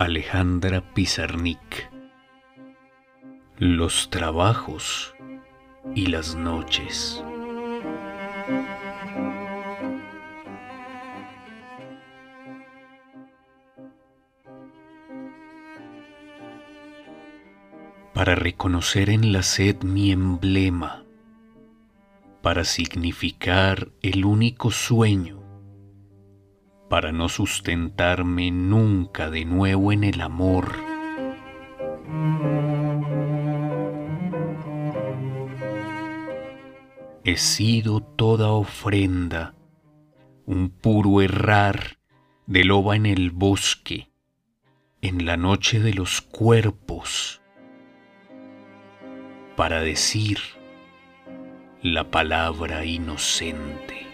Alejandra Pizarnik. Los trabajos y las noches. Para reconocer en la sed mi emblema, para significar el único sueño, para no sustentarme nunca de nuevo en el amor. He sido toda ofrenda, un puro errar de loba en el bosque, en la noche de los cuerpos, para decir la palabra inocente.